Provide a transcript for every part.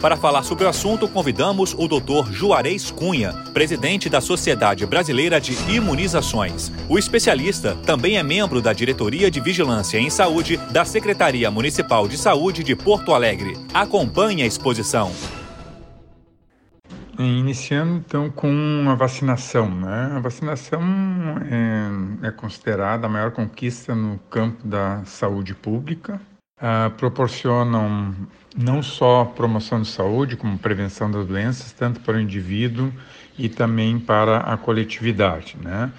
Para falar sobre o assunto, convidamos o Dr. Juarez Cunha, presidente da Sociedade Brasileira de Imunizações. O especialista também é membro da Diretoria de Vigilância em Saúde da Secretaria Municipal de Saúde de Porto Alegre. Acompanhe a exposição. Iniciando então com a vacinação, né? A vacinação é, é considerada a maior conquista no campo da saúde pública uh, proporcionam não só promoção de saúde, como prevenção das doenças, tanto para o indivíduo e também para a coletividade, né?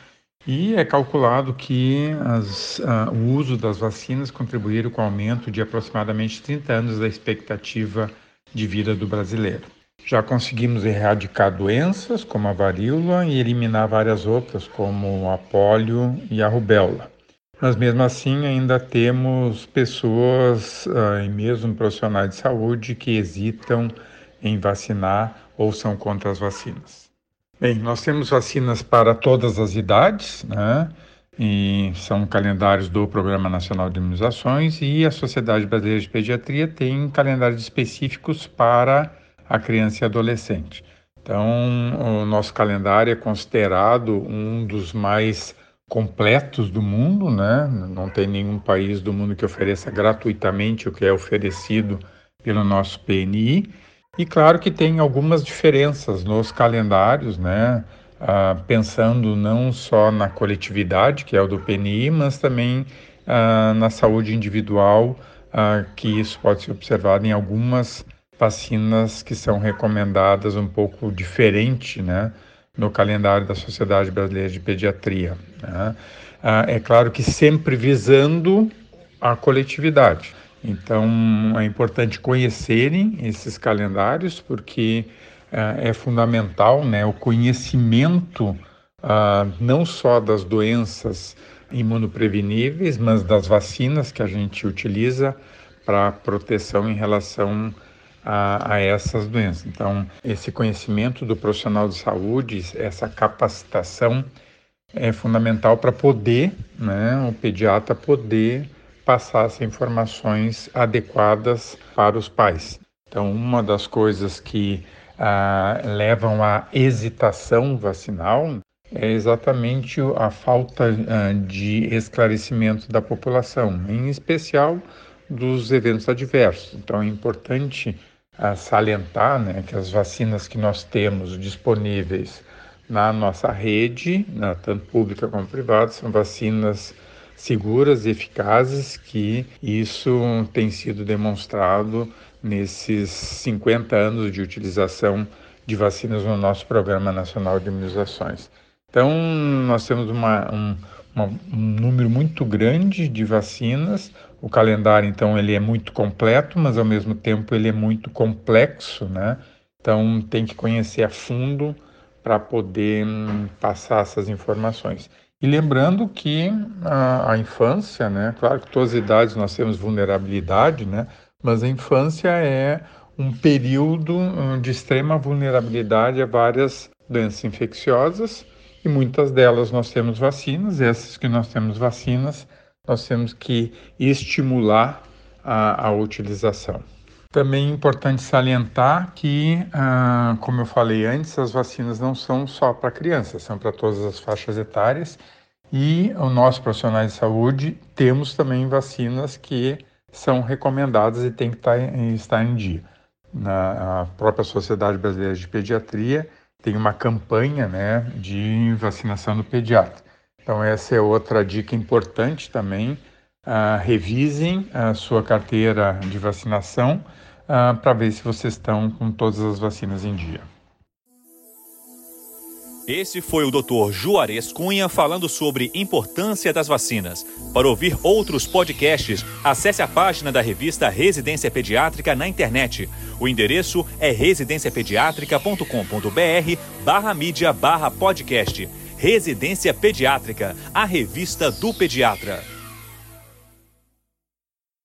E é calculado que as, uh, o uso das vacinas contribuíram com o aumento de aproximadamente 30 anos da expectativa de vida do brasileiro. Já conseguimos erradicar doenças como a varíola e eliminar várias outras, como a polio e a rubéola mas mesmo assim ainda temos pessoas uh, e mesmo profissionais de saúde que hesitam em vacinar ou são contra as vacinas. Bem, nós temos vacinas para todas as idades, né? E são calendários do Programa Nacional de Imunizações e a Sociedade Brasileira de Pediatria tem calendários específicos para a criança e adolescente. Então, o nosso calendário é considerado um dos mais completos do mundo, né? Não tem nenhum país do mundo que ofereça gratuitamente o que é oferecido pelo nosso PNI. E claro que tem algumas diferenças nos calendários, né? Ah, pensando não só na coletividade, que é o do PNI, mas também ah, na saúde individual, ah, que isso pode ser observado em algumas vacinas que são recomendadas um pouco diferente, né? No calendário da Sociedade Brasileira de Pediatria. Né? Ah, é claro que sempre visando a coletividade. Então é importante conhecerem esses calendários porque ah, é fundamental né, o conhecimento ah, não só das doenças imunopreveníveis, mas das vacinas que a gente utiliza para proteção em relação a, essas doenças. Então, esse conhecimento do profissional de saúde, essa capacitação é fundamental para poder, né, o pediatra poder passar essas informações adequadas para os pais. Então, uma das coisas que ah, levam à hesitação vacinal é exatamente a falta ah, de esclarecimento da população, em especial dos eventos adversos. Então, é importante a salientar né, que as vacinas que nós temos disponíveis na nossa rede, na, tanto pública como privada, são vacinas seguras e eficazes, que isso tem sido demonstrado nesses 50 anos de utilização de vacinas no nosso Programa Nacional de Imunizações. Então, nós temos uma, um, um número muito grande de vacinas. O calendário, então, ele é muito completo, mas ao mesmo tempo ele é muito complexo, né? Então, tem que conhecer a fundo para poder hum, passar essas informações. E lembrando que a, a, infância, né? Claro que todas as idades nós temos vulnerabilidade, né? Mas a infância é um período hum, de extrema vulnerabilidade a várias doenças infecciosas e muitas delas nós temos vacinas, essas que nós temos vacinas, nós temos que estimular a, a utilização. Também é importante salientar que, ah, como eu falei antes, as vacinas não são só para crianças, são para todas as faixas etárias e o nosso profissional de saúde temos também vacinas que são recomendadas e tem que estar, tá estar em dia. Na própria Sociedade Brasileira de Pediatria tem uma campanha né, de vacinação do pediatra. Então, essa é outra dica importante também. Uh, revisem a sua carteira de vacinação uh, para ver se vocês estão com todas as vacinas em dia. Esse foi o Dr. Juarez Cunha falando sobre importância das vacinas. Para ouvir outros podcasts, acesse a página da revista Residência Pediátrica na internet. O endereço é residenciapediatrica.com.br barra mídia barra podcast. Residência Pediátrica, a revista do pediatra.